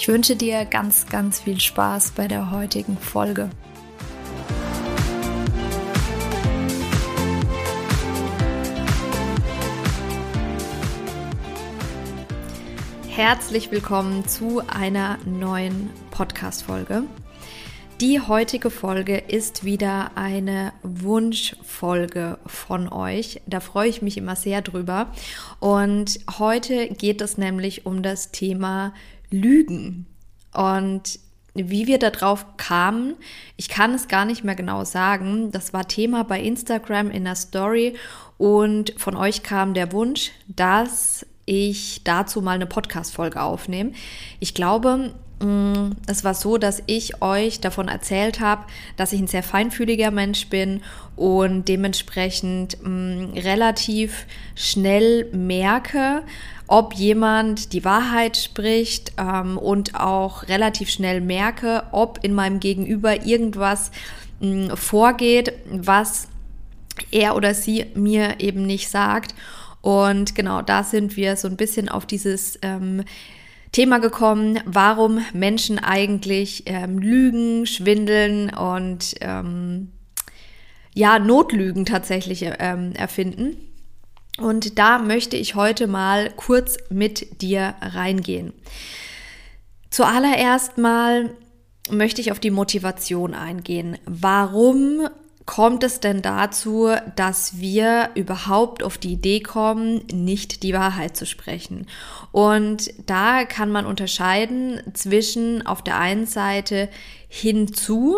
Ich wünsche dir ganz, ganz viel Spaß bei der heutigen Folge. Herzlich willkommen zu einer neuen Podcast-Folge. Die heutige Folge ist wieder eine Wunschfolge von euch. Da freue ich mich immer sehr drüber. Und heute geht es nämlich um das Thema Lügen. Und wie wir darauf kamen, ich kann es gar nicht mehr genau sagen. Das war Thema bei Instagram in der Story und von euch kam der Wunsch, dass ich dazu mal eine Podcast-Folge aufnehme. Ich glaube, es war so, dass ich euch davon erzählt habe, dass ich ein sehr feinfühliger Mensch bin und dementsprechend mh, mm, relativ schnell merke, ob jemand die Wahrheit spricht ähm, und auch relativ schnell merke, ob in meinem Gegenüber irgendwas mh, vorgeht, was er oder sie mir eben nicht sagt. Und genau da sind wir so ein bisschen auf dieses ähm, Thema gekommen, warum Menschen eigentlich ähm, lügen, schwindeln und ähm, ja, Notlügen tatsächlich ähm, erfinden. Und da möchte ich heute mal kurz mit dir reingehen. Zuallererst mal möchte ich auf die Motivation eingehen. Warum kommt es denn dazu, dass wir überhaupt auf die Idee kommen, nicht die Wahrheit zu sprechen? Und da kann man unterscheiden zwischen auf der einen Seite hinzu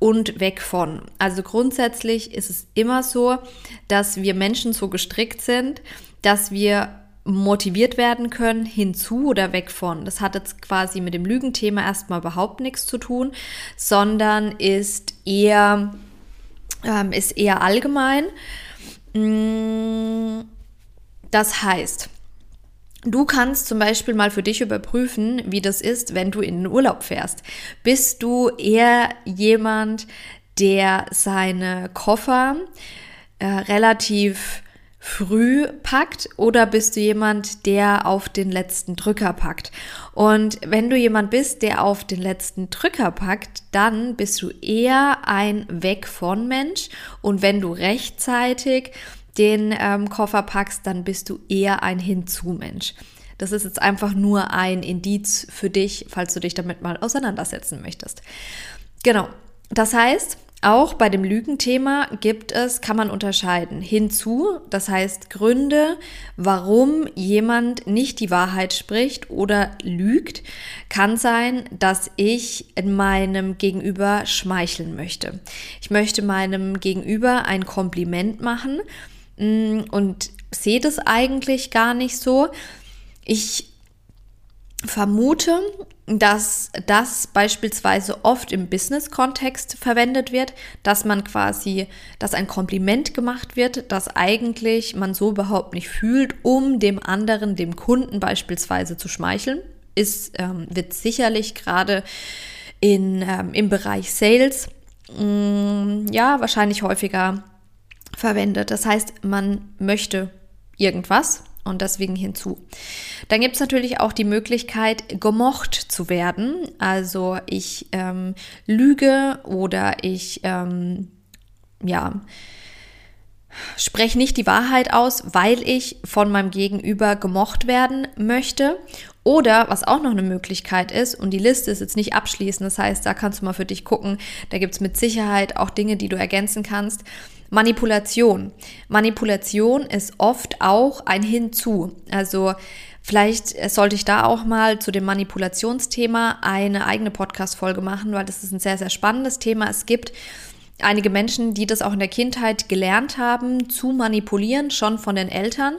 und weg von. Also grundsätzlich ist es immer so, dass wir Menschen so gestrickt sind, dass wir motiviert werden können, hinzu oder weg von. Das hat jetzt quasi mit dem Lügenthema erstmal überhaupt nichts zu tun, sondern ist eher ähm, ist eher allgemein. Mm, das heißt, Du kannst zum Beispiel mal für dich überprüfen, wie das ist, wenn du in den Urlaub fährst. Bist du eher jemand, der seine Koffer äh, relativ früh packt oder bist du jemand, der auf den letzten Drücker packt? Und wenn du jemand bist, der auf den letzten Drücker packt, dann bist du eher ein Weg von Mensch. Und wenn du rechtzeitig den ähm, Koffer packst, dann bist du eher ein Hinzu-Mensch. Das ist jetzt einfach nur ein Indiz für dich, falls du dich damit mal auseinandersetzen möchtest. Genau. Das heißt, auch bei dem Lügenthema gibt es, kann man unterscheiden hinzu, das heißt Gründe, warum jemand nicht die Wahrheit spricht oder lügt, kann sein, dass ich in meinem Gegenüber schmeicheln möchte. Ich möchte meinem Gegenüber ein Kompliment machen mm, und sehe das eigentlich gar nicht so. Ich vermute, dass das beispielsweise oft im Business-Kontext verwendet wird, dass man quasi, dass ein Kompliment gemacht wird, das eigentlich man so überhaupt nicht fühlt, um dem anderen, dem Kunden beispielsweise zu schmeicheln, ist, ähm, wird sicherlich gerade in, ähm, im Bereich Sales, mh, mm, ja, wahrscheinlich häufiger verwendet. Das heißt, man möchte irgendwas, und deswegen hinzu. Dann gibt es natürlich auch die Möglichkeit, gemocht zu werden. Also ich ähm, lüge oder ich, ähm, ja, spreche nicht die Wahrheit aus, weil ich von meinem Gegenüber gemocht werden möchte. Oder was auch noch eine Möglichkeit ist, und die Liste ist jetzt nicht abschließend, das heißt, da kannst du mal für dich gucken, da gibt es mit Sicherheit auch Dinge, die du ergänzen kannst. Manipulation. Manipulation ist oft auch ein Hinzu. Also vielleicht sollte ich da auch mal zu dem Manipulationsthema eine eigene Podcast-Folge machen, weil das ist ein sehr, sehr spannendes Thema. Es gibt einige Menschen, die das auch in der Kindheit gelernt haben, zu manipulieren, schon von den Eltern.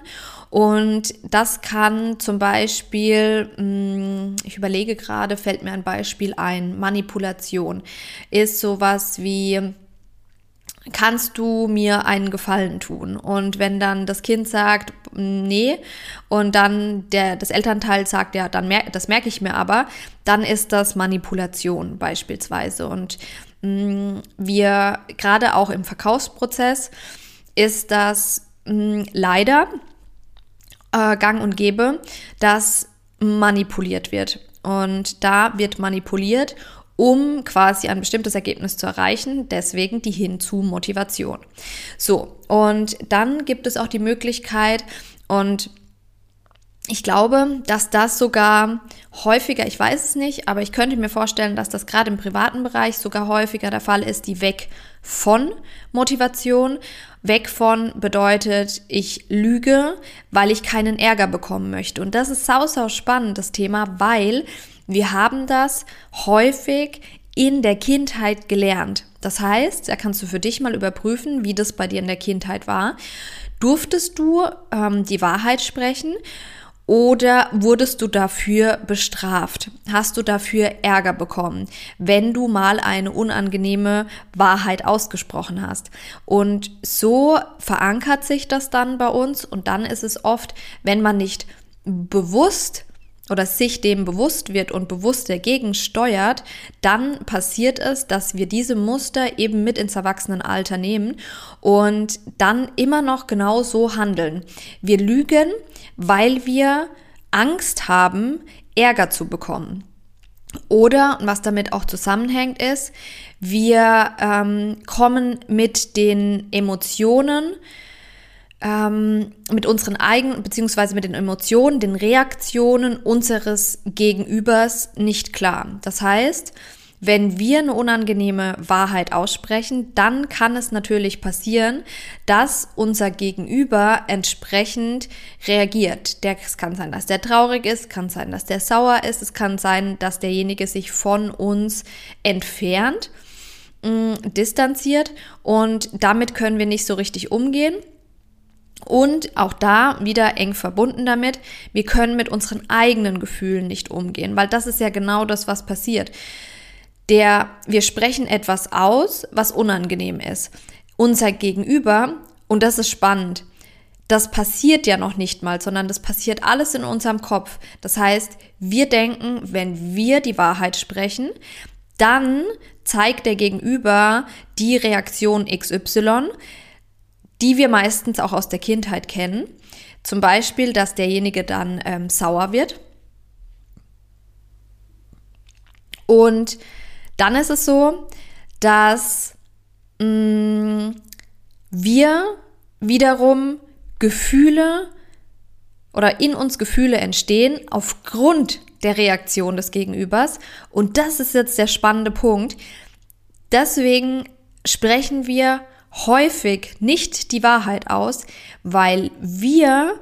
Und das kann zum Beispiel, hm, ich überlege gerade, fällt mir ein Beispiel ein, Manipulation ist sowas wie, kannst du mir einen Gefallen tun? Und wenn dann das Kind sagt, nee, und dann der, das Elternteil sagt, ja, dann mer das merke ich mir aber, dann ist das Manipulation beispielsweise. Und mh, mm, wir, gerade auch im Verkaufsprozess, ist das mh, leider äh, gang und gäbe, dass manipuliert wird. Und da wird manipuliert, um quasi ein bestimmtes Ergebnis zu erreichen. Deswegen die Hinzu-Motivation. So, und dann gibt es auch die Möglichkeit, und ich glaube, dass das sogar häufiger, ich weiß es nicht, aber ich könnte mir vorstellen, dass das gerade im privaten Bereich sogar häufiger der Fall ist, die weg von Motivation. Weg von bedeutet, ich lüge, weil ich keinen Ärger bekommen möchte. Und das ist sau, sau spannend, das Thema, weil wir haben das häufig in der Kindheit gelernt. Das heißt, da kannst du für dich mal überprüfen, wie das bei dir in der Kindheit war. Durftest du ähm, die Wahrheit sprechen? Oder wurdest du dafür bestraft? Hast du dafür Ärger bekommen, wenn du mal eine unangenehme Wahrheit ausgesprochen hast? Und so verankert sich das dann bei uns und dann ist es oft, wenn man nicht bewusst oder sich dem bewusst wird und bewusst dagegen steuert, dann passiert es, dass wir diese Muster eben mit ins Erwachsenenalter nehmen und dann immer noch genau so handeln. Wir lügen, weil wir Angst haben, Ärger zu bekommen. Oder, was damit auch zusammenhängt, ist, wir ähm, kommen mit den Emotionen, ähm, mit unseren eigenen, beziehungsweise mit den Emotionen, den Reaktionen unseres Gegenübers nicht klar. Das heißt, wenn wir eine unangenehme Wahrheit aussprechen, dann kann es natürlich passieren, dass unser Gegenüber entsprechend reagiert. Der, es kann sein, dass der traurig ist, kann sein, dass der sauer ist, es kann sein, dass derjenige sich von uns entfernt, mh, mm, distanziert und damit können wir nicht so richtig umgehen. Und auch da wieder eng verbunden damit, wir können mit unseren eigenen Gefühlen nicht umgehen, weil das ist ja genau das, was passiert. Der, wir sprechen etwas aus, was unangenehm ist. Unser Gegenüber, und das ist spannend, das passiert ja noch nicht mal, sondern das passiert alles in unserem Kopf. Das heißt, wir denken, wenn wir die Wahrheit sprechen, dann zeigt der Gegenüber die Reaktion XY die wir meistens auch aus der Kindheit kennen. Zum Beispiel, dass derjenige dann ähm, sauer wird. Und dann ist es so, dass mh, mm, wir wiederum Gefühle oder in uns Gefühle entstehen aufgrund der Reaktion des Gegenübers. Und das ist jetzt der spannende Punkt. Deswegen sprechen wir häufig nicht die Wahrheit aus, weil wir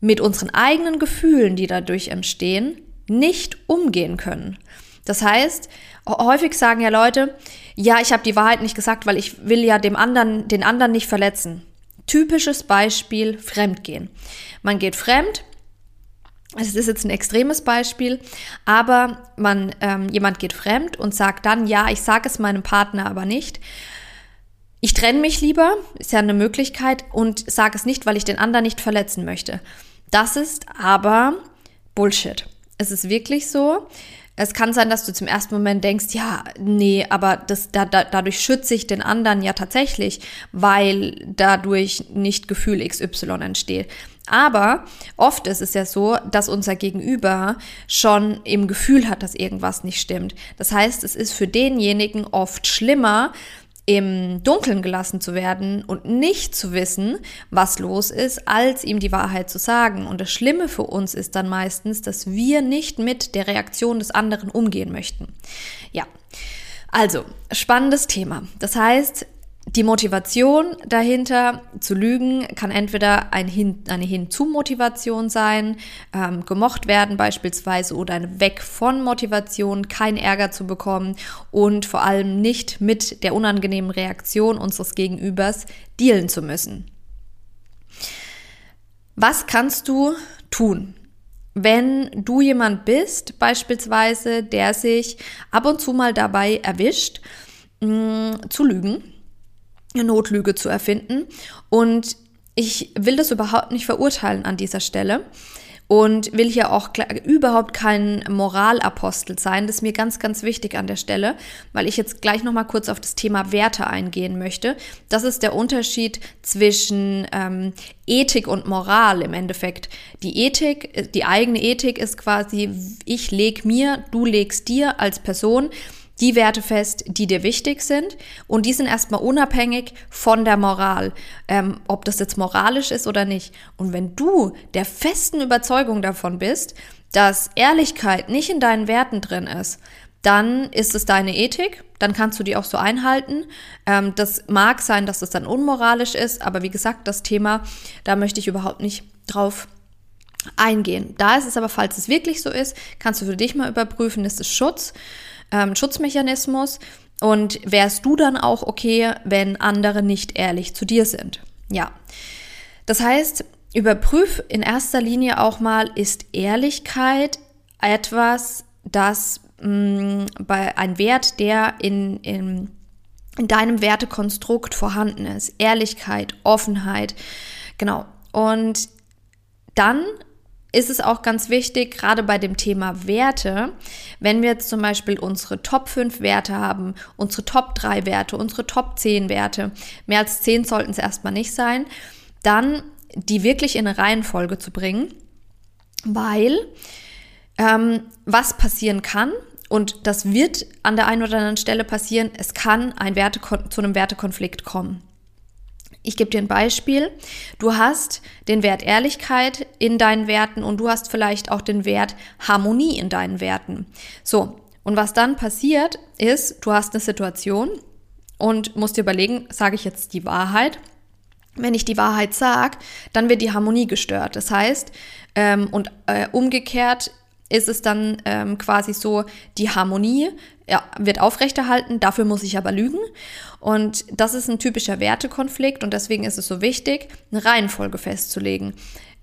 mit unseren eigenen Gefühlen, die dadurch entstehen, nicht umgehen können. Das heißt, häufig sagen ja Leute, ja, ich habe die Wahrheit nicht gesagt, weil ich will ja dem anderen, den anderen nicht verletzen. Typisches Beispiel Fremdgehen. Man geht fremd, es ist jetzt ein extremes Beispiel, aber man, ähm, jemand geht fremd und sagt dann, ja, ich sage es meinem Partner aber nicht, ich trenne mich lieber, ist ja eine Möglichkeit, und sage es nicht, weil ich den anderen nicht verletzen möchte. Das ist aber Bullshit. Es ist wirklich so. Es kann sein, dass du zum ersten Moment denkst, ja, nee, aber das, da, da, dadurch schütze ich den anderen ja tatsächlich, weil dadurch nicht Gefühl XY entsteht. Aber oft ist es ja so, dass unser Gegenüber schon im Gefühl hat, dass irgendwas nicht stimmt. Das heißt, es ist für denjenigen oft schlimmer, im Dunkeln gelassen zu werden und nicht zu wissen, was los ist, als ihm die Wahrheit zu sagen. Und das Schlimme für uns ist dann meistens, dass wir nicht mit der Reaktion des anderen umgehen möchten. Ja, also spannendes Thema. Das heißt, die Motivation dahinter zu lügen kann entweder ein Hin, eine Hinzu-Motivation sein, ähm, gemocht werden beispielsweise oder eine Weg von Motivation, kein Ärger zu bekommen und vor allem nicht mit der unangenehmen Reaktion unseres Gegenübers dealen zu müssen. Was kannst du tun? Wenn du jemand bist, beispielsweise, der sich ab und zu mal dabei erwischt, mh, mm, zu lügen, eine Notlüge zu erfinden. Und ich will das überhaupt nicht verurteilen an dieser Stelle und will hier auch überhaupt kein Moralapostel sein. Das ist mir ganz, ganz wichtig an der Stelle, weil ich jetzt gleich nochmal kurz auf das Thema Werte eingehen möchte. Das ist der Unterschied zwischen ähm, Ethik und Moral im Endeffekt. Die Ethik, die eigene Ethik ist quasi, ich leg mir, du legst dir als Person die Werte fest, die dir wichtig sind. Und die sind erstmal unabhängig von der Moral, ähm, ob das jetzt moralisch ist oder nicht. Und wenn du der festen Überzeugung davon bist, dass Ehrlichkeit nicht in deinen Werten drin ist, dann ist es deine Ethik, dann kannst du die auch so einhalten. Ähm, das mag sein, dass es dann unmoralisch ist, aber wie gesagt, das Thema, da möchte ich überhaupt nicht drauf eingehen. Da ist es aber, falls es wirklich so ist, kannst du für dich mal überprüfen, ist es Schutz ähm, Schutzmechanismus und wärst du dann auch okay, wenn andere nicht ehrlich zu dir sind? Ja. Das heißt, überprüf in erster Linie auch mal, ist Ehrlichkeit etwas, das mh, mm, bei ein Wert, der in, in, in deinem Wertekonstrukt vorhanden ist. Ehrlichkeit, Offenheit, genau. Und dann ist es auch ganz wichtig, gerade bei dem Thema Werte, wenn wir jetzt zum Beispiel unsere Top 5 Werte haben, unsere Top 3 Werte, unsere Top 10 Werte, mehr als 10 sollten es erstmal nicht sein, dann die wirklich in eine Reihenfolge zu bringen, weil ähm, was passieren kann, und das wird an der einen oder anderen Stelle passieren, es kann ein zu einem Wertekonflikt kommen. Ich gebe dir ein Beispiel. Du hast den Wert Ehrlichkeit in deinen Werten und du hast vielleicht auch den Wert Harmonie in deinen Werten. So, und was dann passiert ist, du hast eine Situation und musst dir überlegen, sage ich jetzt die Wahrheit? Wenn ich die Wahrheit sage, dann wird die Harmonie gestört. Das heißt, ähm, und äh, umgekehrt ist es dann ähm, quasi so, die Harmonie ja, wird aufrechterhalten, dafür muss ich aber lügen. Und das ist ein typischer Wertekonflikt und deswegen ist es so wichtig, eine Reihenfolge festzulegen.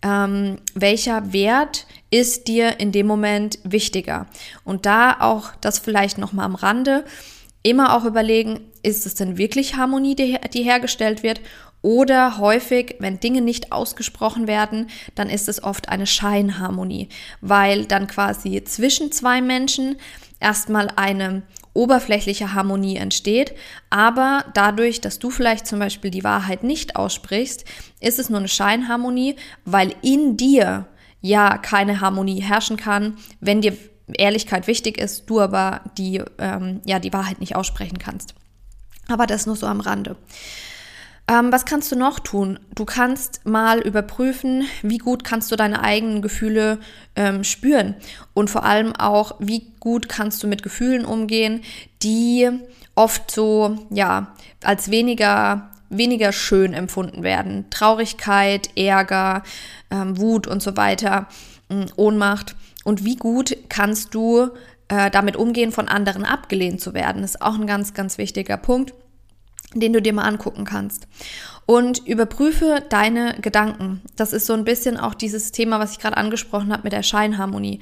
Ähm, welcher Wert ist dir in dem Moment wichtiger? Und da auch das vielleicht nochmal am Rande, immer auch überlegen, ist es denn wirklich Harmonie, die, die hergestellt wird oder häufig, wenn Dinge nicht ausgesprochen werden, dann ist es oft eine Scheinharmonie, weil dann quasi zwischen zwei Menschen erstmal eine oberflächliche Harmonie entsteht, aber dadurch, dass du vielleicht zum Beispiel die Wahrheit nicht aussprichst, ist es nur eine Scheinharmonie, weil in dir ja keine Harmonie herrschen kann, wenn dir Ehrlichkeit wichtig ist, du aber die, ähm, ja, die Wahrheit nicht aussprechen kannst. Aber das nur so am Rande. Ähm, was kannst du noch tun? Du kannst mal überprüfen, wie gut kannst du deine eigenen Gefühle ähm, spüren und vor allem auch, wie gut kannst du mit Gefühlen umgehen, die oft so, ja, als weniger weniger schön empfunden werden. Traurigkeit, Ärger, ähm, Wut und so weiter, äh, Ohnmacht. Und wie gut kannst du äh, damit umgehen, von anderen abgelehnt zu werden? Ist auch ein ganz, ganz wichtiger Punkt den du dir mal angucken kannst. Und überprüfe deine Gedanken. Das ist so ein bisschen auch dieses Thema, was ich gerade angesprochen habe mit der Scheinharmonie.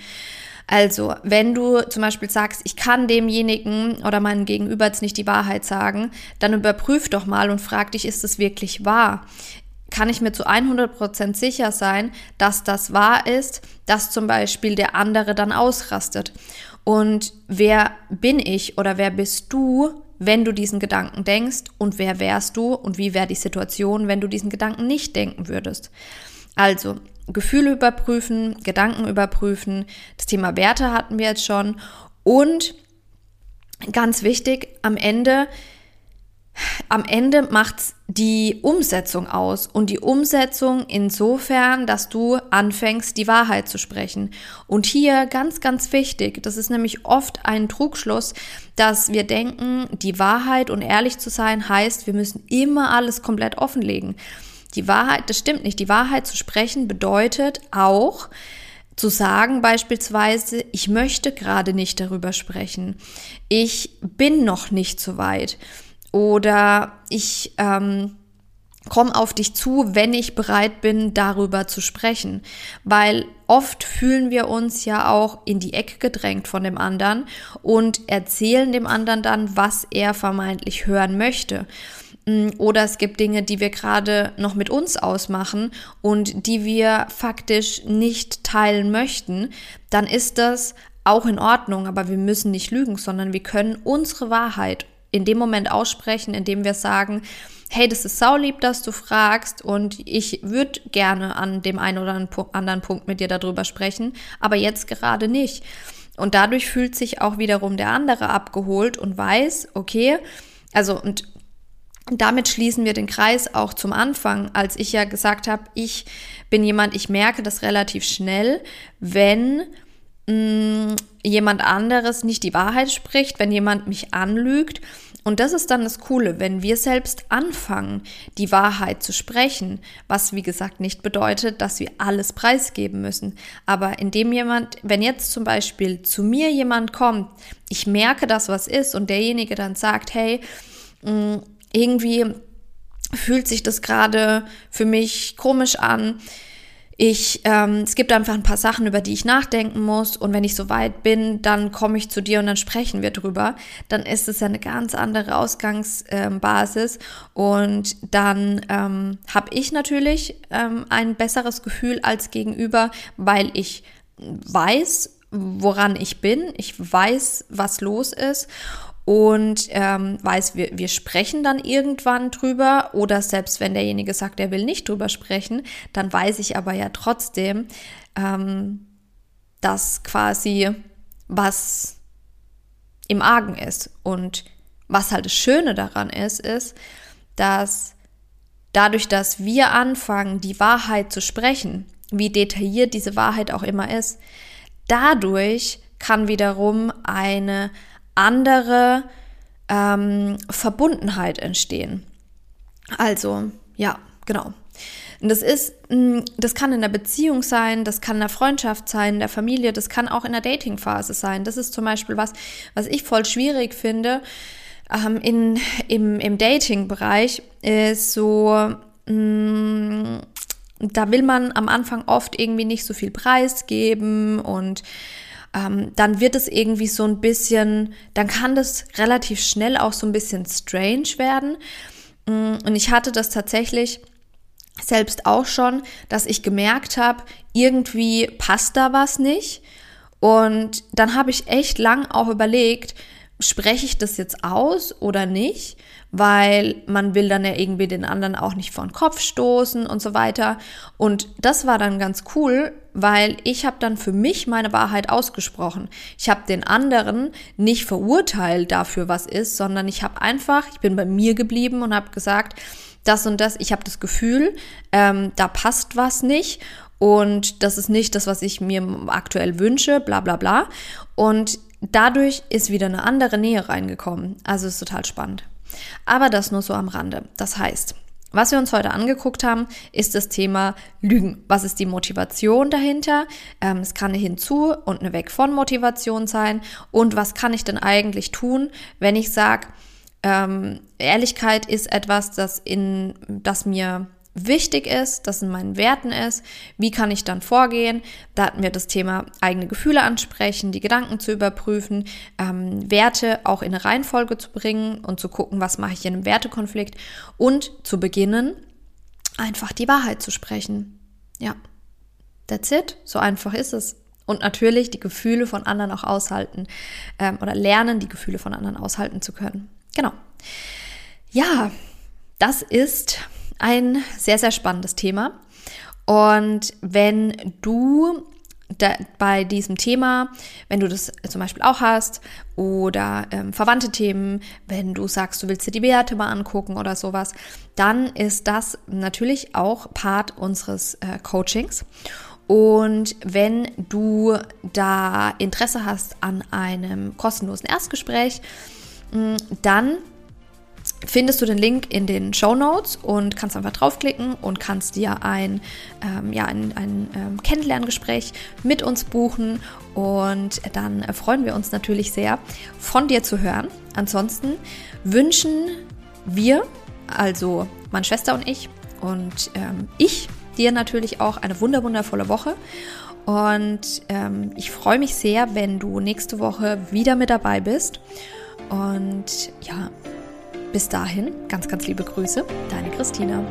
Also, wenn du zum Beispiel sagst, ich kann demjenigen oder meinem Gegenüber jetzt nicht die Wahrheit sagen, dann überprüf doch mal und frag dich, ist es wirklich wahr? Kann ich mir zu 100% sicher sein, dass das wahr ist, dass zum Beispiel der andere dann ausrastet? Und wer bin ich oder wer bist du, wenn du diesen Gedanken denkst und wer wärst du und wie wäre die Situation, wenn du diesen Gedanken nicht denken würdest. Also Gefühle überprüfen, Gedanken überprüfen, das Thema Werte hatten wir jetzt schon und ganz wichtig, am Ende am Ende macht's die Umsetzung aus und die Umsetzung insofern, dass du anfängst, die Wahrheit zu sprechen. Und hier ganz, ganz wichtig, das ist nämlich oft ein Trugschluss, dass wir denken, die Wahrheit und ehrlich zu sein heißt, wir müssen immer alles komplett offenlegen. Die Wahrheit, das stimmt nicht. Die Wahrheit zu sprechen bedeutet auch, zu sagen beispielsweise, ich möchte gerade nicht darüber sprechen. Ich bin noch nicht so weit oder ich ähm, komme auf dich zu, wenn ich bereit bin, darüber zu sprechen. Weil oft fühlen wir uns ja auch in die Ecke gedrängt von dem anderen und erzählen dem anderen dann, was er vermeintlich hören möchte. Mm, oder es gibt Dinge, die wir gerade noch mit uns ausmachen und die wir faktisch nicht teilen möchten, dann ist das auch in Ordnung, aber wir müssen nicht lügen, sondern wir können unsere Wahrheit in dem Moment aussprechen, indem wir sagen, hey, das ist saulieb, dass du fragst und ich würde gerne an dem einen oder anderen Punkt mit dir darüber sprechen, aber jetzt gerade nicht. Und dadurch fühlt sich auch wiederum der andere abgeholt und weiß, okay, also und damit schließen wir den Kreis auch zum Anfang, als ich ja gesagt habe, ich bin jemand, ich merke das relativ schnell, wenn mm, jemand anderes nicht die Wahrheit spricht, wenn jemand mich anlügt und das ist dann das Coole, wenn wir selbst anfangen, die Wahrheit zu sprechen, was wie gesagt nicht bedeutet, dass wir alles preisgeben müssen. Aber indem jemand, wenn jetzt zum Beispiel zu mir jemand kommt, ich merke, dass was ist und derjenige dann sagt, hey, mm, irgendwie fühlt sich das gerade für mich komisch an, ich, ähm, es gibt einfach ein paar Sachen, über die ich nachdenken muss. Und wenn ich soweit bin, dann komme ich zu dir und dann sprechen wir drüber. Dann ist es ja eine ganz andere Ausgangsbasis. Und dann ähm, habe ich natürlich ähm, ein besseres Gefühl als gegenüber, weil ich weiß, woran ich bin, ich weiß, was los ist und ähm, weiß, wir, wir sprechen dann irgendwann drüber oder selbst wenn derjenige sagt, er will nicht drüber sprechen, dann weiß ich aber ja trotzdem, ähm, dass quasi was im Argen ist. Und was halt das Schöne daran ist, ist, dass dadurch, dass wir anfangen, die Wahrheit zu sprechen, wie detailliert diese Wahrheit auch immer ist, dadurch kann wiederum eine andere ähm, Verbundenheit entstehen. Also, ja, genau. Und das ist, mm, das kann in der Beziehung sein, das kann in der Freundschaft sein, in der Familie, das kann auch in der Datingphase sein. Das ist zum Beispiel was, was ich voll schwierig finde. Ähm, in, im, Im Dating-Bereich ist so, mh, mm, da will man am Anfang oft irgendwie nicht so viel preisgeben und ähm, dann wird es irgendwie so ein bisschen, dann kann das relativ schnell auch so ein bisschen strange werden. Mm, und ich hatte das tatsächlich selbst auch schon, dass ich gemerkt habe, irgendwie passt da was nicht. Und dann habe ich echt lang auch überlegt, spreche ich das jetzt aus oder nicht? Weil man will dann ja irgendwie den anderen auch nicht vor den Kopf stoßen und so weiter. Und das war dann ganz cool, weil ich habe dann für mich meine Wahrheit ausgesprochen. Ich habe den anderen nicht verurteilt dafür, was ist, sondern ich habe einfach, ich bin bei mir geblieben und habe gesagt, das und das, ich habe das Gefühl, ähm, da passt was nicht und das ist nicht das, was ich mir aktuell wünsche, bla bla bla. Und dadurch ist wieder eine andere Nähe reingekommen. Also ist total spannend. Aber das nur so am Rande. Das heißt, was wir uns heute angeguckt haben, ist das Thema Lügen. Was ist die Motivation dahinter? Ähm, es kann eine Hinzu und eine Weg von Motivation sein. Und was kann ich denn eigentlich tun, wenn ich sage, ähm, Ehrlichkeit ist etwas, das, in, das mir wichtig ist, das in meinen Werten ist. Wie kann ich dann vorgehen? Da hatten wir das Thema eigene Gefühle ansprechen, die Gedanken zu überprüfen, ähm, Werte auch in eine Reihenfolge zu bringen und zu gucken, was mache ich in einem Wertekonflikt und zu beginnen, einfach die Wahrheit zu sprechen. Ja, that's it. So einfach ist es. Und natürlich die Gefühle von anderen auch aushalten ähm, oder lernen, die Gefühle von anderen aushalten zu können. Genau. Ja, das ist ein sehr, sehr spannendes Thema. Und wenn du da, bei diesem Thema, wenn du das zum Beispiel auch hast, oder ähm, verwandte Themen, wenn du sagst, du willst dir die Werte mal angucken oder sowas, dann ist das natürlich auch Part unseres äh, Coachings. Und wenn du da Interesse hast an einem kostenlosen Erstgespräch, mm, dann findest du den Link in den Show Notes und kannst einfach draufklicken und kannst dir ein, ähm, ja, ein, ein ähm, Kennenlerngespräch mit uns buchen. Und dann freuen wir uns natürlich sehr, von dir zu hören. Ansonsten wünschen wir, also meine Schwester und ich und ähm, ich, dir natürlich auch eine wunderwundervolle Woche. Und ähm, ich freue mich sehr, wenn du nächste Woche wieder mit dabei bist. Und ja, bis dahin, ganz, ganz liebe Grüße, deine Christina.